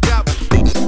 got